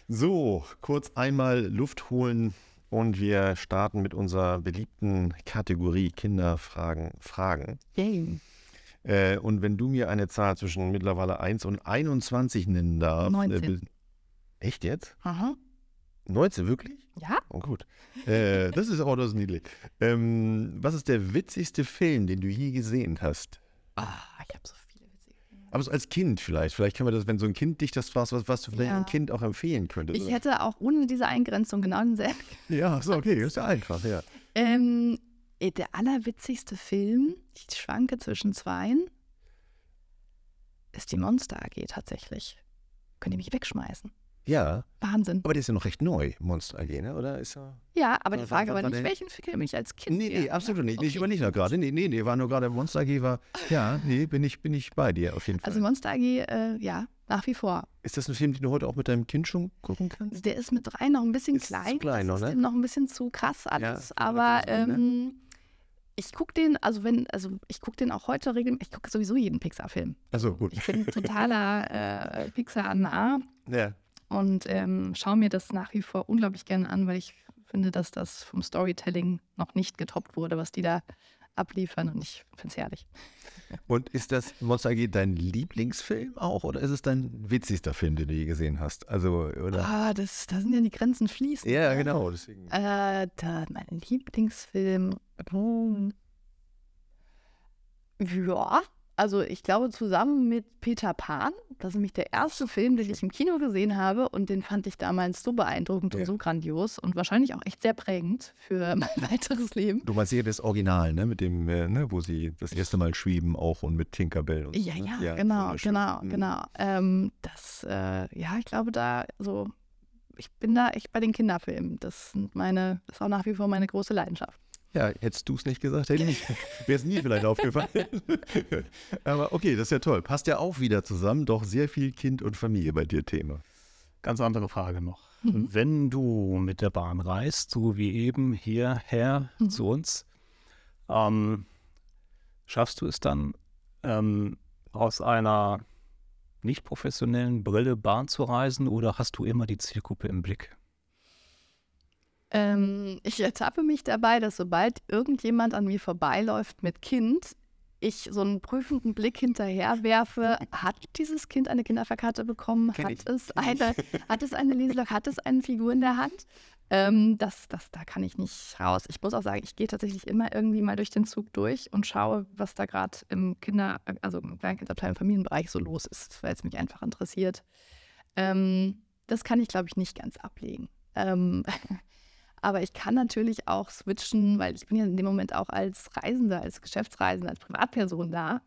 S3: So, kurz einmal Luft holen und wir starten mit unserer beliebten Kategorie Kinderfragen, Fragen.
S1: Yay.
S3: Äh, und wenn du mir eine Zahl zwischen mittlerweile 1 und 21 nennen darfst.
S1: 19.
S3: Äh, echt jetzt?
S1: Aha.
S3: 19, wirklich?
S1: Ja,
S3: Oh, gut. Äh, das ist auch das niedlich. Ähm, was ist der witzigste Film, den du je gesehen hast?
S1: ah, ich habe so viele witzige Filme.
S3: Aber so als Kind vielleicht. Vielleicht können wir das, wenn so ein Kind dich das fragst, was, was du vielleicht
S1: Ja.
S3: einem Kind auch empfehlen könntest.
S1: Ich hätte auch ohne diese Eingrenzung genau denselben.
S3: ja, so, okay, das ist ja einfach, ja.
S1: Ähm, der allerwitzigste Film, ich schwanke zwischen zweien, ist die Monster AG tatsächlich. Könnt ihr mich wegschmeißen?
S3: Ja.
S1: Wahnsinn.
S3: Aber der ist ja noch recht neu, Monster AG, ne? oder? Ist
S1: er, ja, aber die Frage war, war nicht, welchen Film ich als Kind
S3: Nee, nee, absolut nicht. Okay. Ich überlege noch gerade. Nee, nee, nee, war nur gerade Monster AG war, ja, nee, bin ich, bin ich bei dir auf jeden
S1: also
S3: Fall.
S1: Also Monster AG, äh, ja, nach wie vor.
S3: Ist das ein Film, den du heute auch mit deinem Kind schon gucken kannst?
S1: Der ist mit drei noch ein bisschen
S3: ist
S1: klein. Zu
S3: klein
S1: das
S3: noch,
S1: ist noch ein bisschen zu krass alles. Ja, aber ne? ähm, ich gucke den, also wenn, also ich gucke den auch heute regelmäßig, ich gucke sowieso jeden Pixar-Film.
S3: Also gut.
S1: Ich bin totaler äh, Pixar-nah.
S3: Ja
S1: und ähm, schaue mir das nach wie vor unglaublich gerne an, weil ich finde, dass das vom Storytelling noch nicht getoppt wurde, was die da abliefern und ich finde es herrlich.
S3: Und ist das Monster AG dein Lieblingsfilm auch oder ist es dein witzigster Film, den du je gesehen hast? Also, oder?
S1: Ah, das, da sind ja die Grenzen fließen.
S3: Ja, ne? genau. Deswegen.
S1: Äh, da, mein Lieblingsfilm. Hm. Ja, also ich glaube zusammen mit Peter Pan, das ist nämlich der erste Film, den ich im Kino gesehen habe und den fand ich damals so beeindruckend ja. und so grandios und wahrscheinlich auch echt sehr prägend für *laughs* mein weiteres Leben.
S3: Du meinst hier das Original, ne, mit dem, äh, ne, wo sie das erste Mal schweben auch und mit Tinkerbell und
S1: Ja,
S3: so,
S1: ne? ja, ja, genau, genau, mhm. genau. Ähm, das, äh, ja, ich glaube da so, ich bin da echt bei den Kinderfilmen. Das sind meine, das ist auch nach wie vor meine große Leidenschaft.
S3: Ja, hättest du es nicht gesagt, hätte ich *laughs* *laughs* wäre es nie vielleicht aufgefallen. *laughs* Aber okay, das ist ja toll. Passt ja auch wieder zusammen, doch sehr viel Kind und Familie bei dir Thema.
S4: Ganz andere Frage noch. Mhm. Wenn du mit der Bahn reist, so wie eben hierher mhm. zu uns, ähm, schaffst du es dann ähm, aus einer nicht professionellen Brille Bahn zu reisen oder hast du immer die Zielgruppe im Blick?
S1: Ähm, ich ertappe mich dabei, dass sobald irgendjemand an mir vorbeiläuft mit Kind, ich so einen prüfenden Blick hinterher werfe, hat dieses Kind eine Kinderfahrkarte bekommen? Hat es, eine, hat es eine Leselog? Hat es eine Figur in der Hand? Ähm, das, das, da kann ich nicht raus. Ich muss auch sagen, ich gehe tatsächlich immer irgendwie mal durch den Zug durch und schaue, was da gerade im Kinder-, also im Kleinkindabteil, im Familienbereich so los ist, weil es mich einfach interessiert. Ähm, das kann ich, glaube ich, nicht ganz ablegen. Ähm, *laughs* Aber ich kann natürlich auch switchen, weil ich bin ja in dem Moment auch als Reisender, als Geschäftsreisender, als Privatperson da.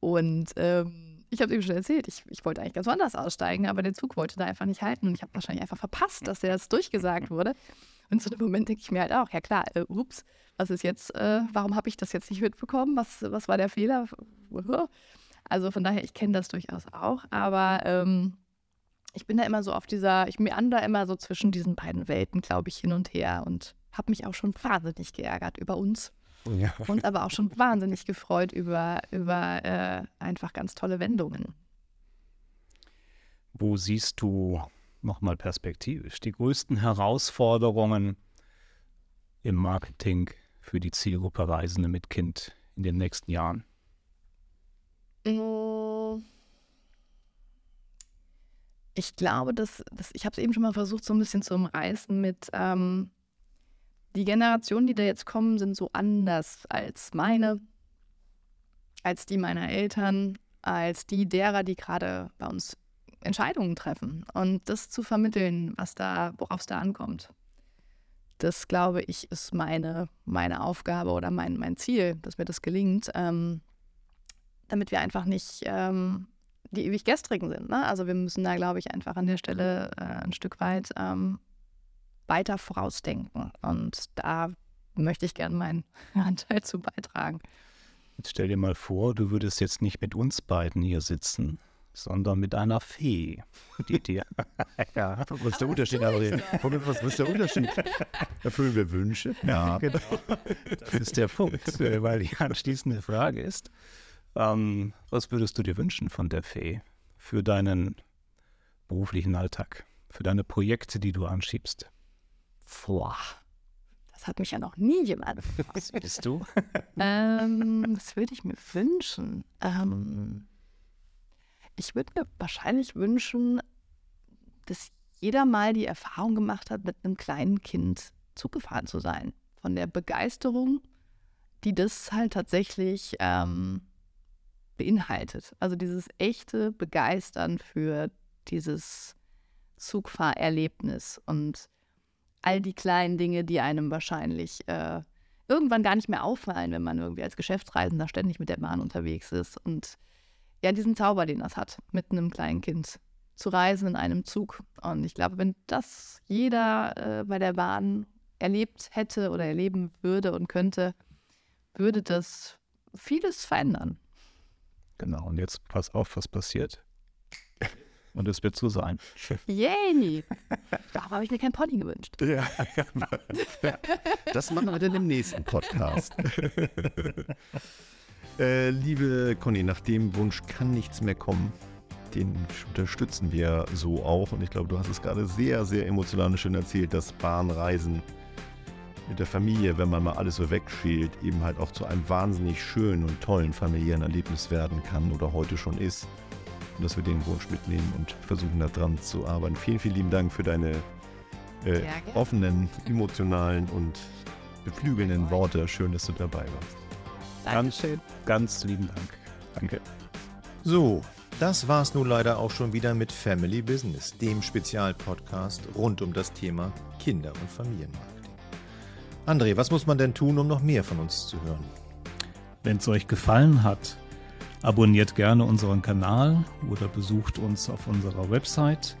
S1: Und ähm, ich habe es eben schon erzählt, ich, ich wollte eigentlich ganz woanders aussteigen, aber der Zug wollte da einfach nicht halten. Und ich habe wahrscheinlich einfach verpasst, dass der das durchgesagt wurde. Und zu dem Moment denke ich mir halt auch, ja klar, äh, ups, was ist jetzt, äh, warum habe ich das jetzt nicht mitbekommen? Was, was war der Fehler? Also von daher, ich kenne das durchaus auch. Aber ähm, ich bin da immer so auf dieser, ich meander immer so zwischen diesen beiden Welten, glaube ich, hin und her und habe mich auch schon wahnsinnig geärgert über uns. Ja. Und aber auch schon wahnsinnig gefreut über, über äh, einfach ganz tolle Wendungen.
S4: Wo siehst du nochmal perspektivisch die größten Herausforderungen im Marketing für die Zielgruppe Reisende mit Kind in den nächsten Jahren?
S1: Mmh ich glaube, dass, dass ich habe es eben schon mal versucht, so ein bisschen zu umreißen mit ähm, die Generationen, die da jetzt kommen, sind so anders als meine, als die meiner Eltern, als die derer, die gerade bei uns Entscheidungen treffen. Und das zu vermitteln, was da, worauf es da ankommt. Das glaube ich, ist meine, meine Aufgabe oder mein, mein Ziel, dass mir das gelingt, ähm, damit wir einfach nicht ähm, die ewig gestrigen sind. Ne? Also wir müssen da, glaube ich, einfach an der Stelle äh, ein Stück weit ähm, weiter vorausdenken. Und da möchte ich gerne meinen *laughs* Anteil zu beitragen.
S4: Jetzt stell dir mal vor, du würdest jetzt nicht mit uns beiden hier sitzen, sondern mit einer Fee, die dir. *laughs*
S3: ja, was ist der Unterschied? *laughs* Was ist der Unterschied? Erfüllen wir Wünsche?
S4: Ja, genau. Das ist der Punkt, weil die anschließende Frage ist, ähm, was würdest du dir wünschen von der Fee für deinen beruflichen Alltag, für deine Projekte, die du anschiebst?
S1: Boah, das hat mich ja noch nie jemand
S4: gefragt. Was *laughs* bist du? *laughs*
S1: ähm, das würde ich mir wünschen. Ähm, ich würde mir wahrscheinlich wünschen, dass jeder mal die Erfahrung gemacht hat, mit einem kleinen Kind zugefahren zu sein. Von der Begeisterung, die das halt tatsächlich ähm, beinhaltet. Also dieses echte Begeistern für dieses Zugfahrerlebnis und all die kleinen Dinge, die einem wahrscheinlich äh, irgendwann gar nicht mehr auffallen, wenn man irgendwie als Geschäftsreisender ständig mit der Bahn unterwegs ist. Und ja, diesen Zauber, den das hat, mit einem kleinen Kind zu reisen in einem Zug. Und ich glaube, wenn das jeder äh, bei der Bahn erlebt hätte oder erleben würde und könnte, würde das vieles verändern.
S4: Genau, und jetzt pass auf, was passiert. Und es wird so sein.
S1: Yay! Darauf habe ich mir kein Pony gewünscht. *laughs* Ja,
S3: das machen wir dann im nächsten Podcast. *laughs* äh, liebe Conny, nach dem Wunsch kann nichts mehr kommen. Den unterstützen wir so auch. Und ich glaube, du hast es gerade sehr, sehr emotional und schön erzählt, dass Bahnreisen mit der Familie, wenn man mal alles so wegschält, eben halt auch zu einem wahnsinnig schönen und tollen familiären Erlebnis werden kann oder heute schon ist. Und dass wir den Wunsch mitnehmen und versuchen daran zu arbeiten. Vielen, vielen lieben Dank für deine äh, offenen, emotionalen und beflügelnden Worte. Schön, dass du dabei warst.
S4: Dankeschön. Ganz, ganz lieben Dank. Danke.
S3: So, das war's nun leider auch schon wieder mit Family Business, dem Spezialpodcast rund um das Thema Kinder- und Familienmarketing. André, was muss man denn tun, um noch mehr von uns zu hören?
S4: Wenn es euch gefallen hat, abonniert gerne unseren Kanal oder besucht uns auf unserer Website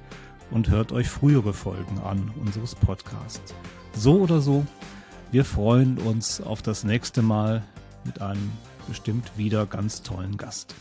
S4: und hört euch frühere Folgen an unseres Podcasts. So oder so, wir freuen uns auf das nächste Mal mit einem bestimmt wieder ganz tollen Gast.